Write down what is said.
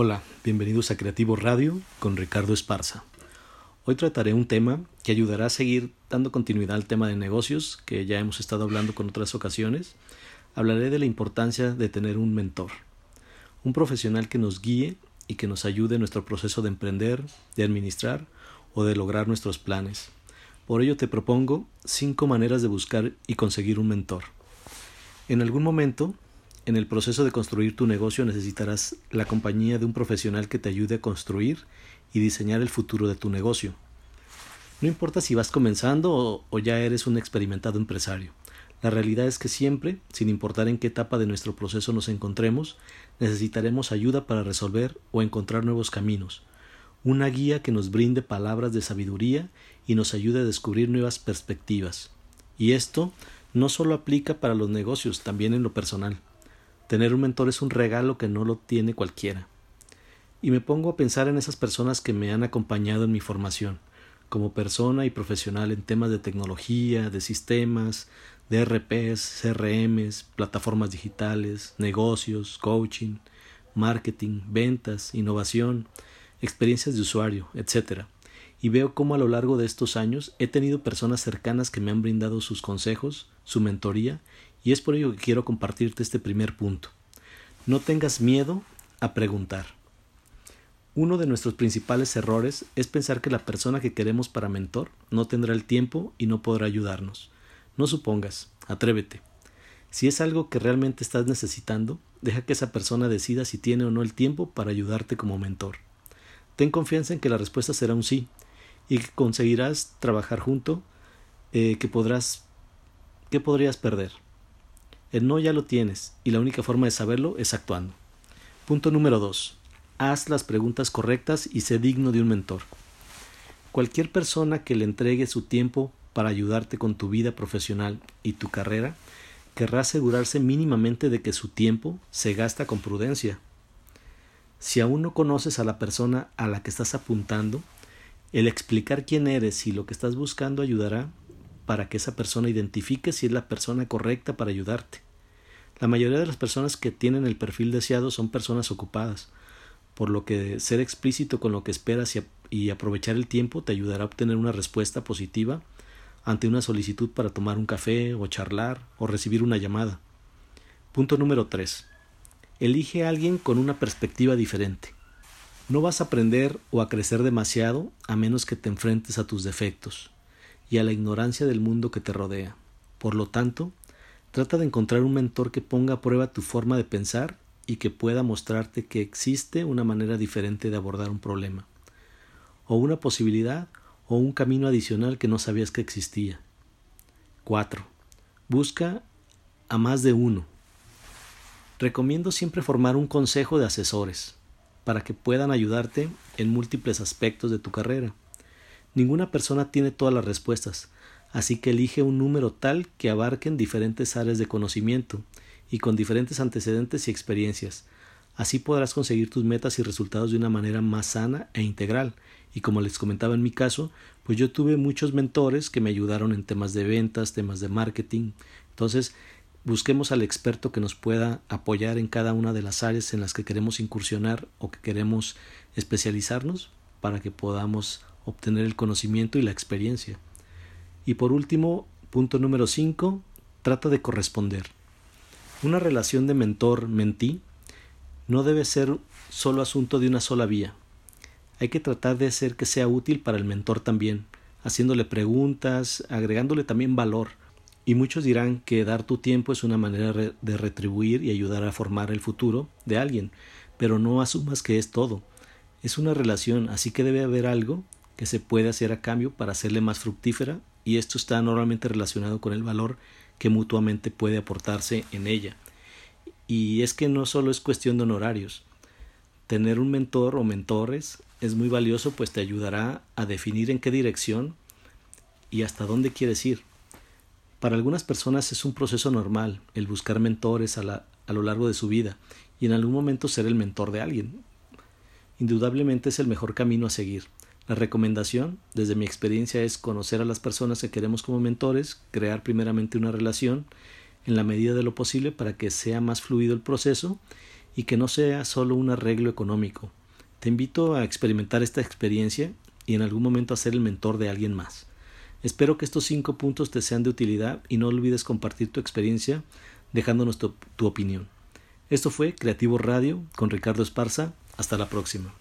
Hola, bienvenidos a Creativo Radio con Ricardo Esparza. Hoy trataré un tema que ayudará a seguir dando continuidad al tema de negocios que ya hemos estado hablando con otras ocasiones. Hablaré de la importancia de tener un mentor, un profesional que nos guíe y que nos ayude en nuestro proceso de emprender, de administrar o de lograr nuestros planes. Por ello te propongo cinco maneras de buscar y conseguir un mentor. En algún momento en el proceso de construir tu negocio necesitarás la compañía de un profesional que te ayude a construir y diseñar el futuro de tu negocio. No importa si vas comenzando o, ya eres un experimentado empresario. La realidad es que siempre, sin importar en qué etapa de nuestro proceso nos encontremos, necesitaremos ayuda para resolver o encontrar nuevos caminos, una guía que nos brinde palabras de sabiduría y nos ayude a descubrir nuevas perspectivas. Y esto no solo aplica para los negocios, también en lo personal. Tener un mentor es un regalo que no lo tiene cualquiera. Y me pongo a pensar en esas personas que me han acompañado en mi formación, como persona y profesional en temas de tecnología, de sistemas, de RPs, CRMs, plataformas digitales, negocios, coaching, marketing, ventas, innovación, experiencias de usuario, etc. Y veo cómo a lo largo de estos años he tenido personas cercanas que me han brindado sus consejos, su mentoría y es por ello que quiero compartirte este primer punto. No tengas miedo a preguntar. Uno de nuestros principales errores es pensar que la persona que queremos para mentor no tendrá el tiempo y no podrá ayudarnos. No supongas, atrévete. Si es algo que realmente estás necesitando, deja que esa persona decida si tiene o no el tiempo para ayudarte como mentor. Ten confianza en que la respuesta será un sí y que conseguirás trabajar junto, eh, que podrás, que podrías perder. El no ya lo tienes y la única forma de saberlo es actuando. Punto número 2. Haz las preguntas correctas y sé digno de un mentor. Cualquier persona que le entregue su tiempo para ayudarte con tu vida profesional y tu carrera querrá asegurarse mínimamente de que su tiempo se gasta con prudencia. Si aún no conoces a la persona a la que estás apuntando, el explicar quién eres y lo que estás buscando ayudará para que esa persona identifique si es la persona correcta para ayudarte. La mayoría de las personas que tienen el perfil deseado son personas ocupadas, por lo que ser explícito con lo que esperas y, aprovechar el tiempo te ayudará a obtener una respuesta positiva ante una solicitud para tomar un café o charlar o recibir una llamada. Punto número 3. Elige a alguien con una perspectiva diferente. No vas a aprender o a crecer demasiado a menos que te enfrentes a tus defectos y a la ignorancia del mundo que te rodea. Por lo tanto, trata de encontrar un mentor que ponga a prueba tu forma de pensar y que pueda mostrarte que existe una manera diferente de abordar un problema, o una posibilidad o un camino adicional que no sabías que existía. 4. Busca a más de uno. Recomiendo siempre formar un consejo de asesores para que puedan ayudarte en múltiples aspectos de tu carrera. Ninguna persona tiene todas las respuestas, así que elige un número tal que abarquen diferentes áreas de conocimiento y con diferentes antecedentes y experiencias. Así podrás conseguir tus metas y resultados de una manera más sana e integral. Y como les comentaba en mi caso, pues yo tuve muchos mentores que me ayudaron en temas de ventas, temas de marketing. Entonces, busquemos al experto que nos pueda apoyar en cada una de las áreas en las que queremos incursionar o que queremos especializarnos para que podamos obtener el conocimiento y la experiencia. Y por último, punto número 5, trata de corresponder. Una relación de mentor-mentí no debe ser solo asunto de una sola vía. Hay que tratar de hacer que sea útil para el mentor también, haciéndole preguntas, agregándole también valor. Y muchos dirán que dar tu tiempo es una manera de retribuir y ayudar a formar el futuro de alguien, pero no asumas que es todo. Es una relación, así que debe haber algo que se puede hacer a cambio para hacerle más fructífera y esto está normalmente relacionado con el valor que mutuamente puede aportarse en ella. Y es que no solo es cuestión de honorarios. Tener un mentor o mentores es muy valioso pues te ayudará a definir en qué dirección y hasta dónde quieres ir. Para algunas personas es un proceso normal el buscar mentores a, la, a lo largo de su vida y en algún momento ser el mentor de alguien. Indudablemente es el mejor camino a seguir. La recomendación, desde mi experiencia, es conocer a las personas que queremos como mentores, crear primeramente una relación en la medida de lo posible para que sea más fluido el proceso y que no sea solo un arreglo económico. Te invito a experimentar esta experiencia y en algún momento a ser el mentor de alguien más. Espero que estos cinco puntos te sean de utilidad y no olvides compartir tu experiencia dejándonos tu, tu opinión. Esto fue Creativo Radio con Ricardo Esparza. Hasta la próxima.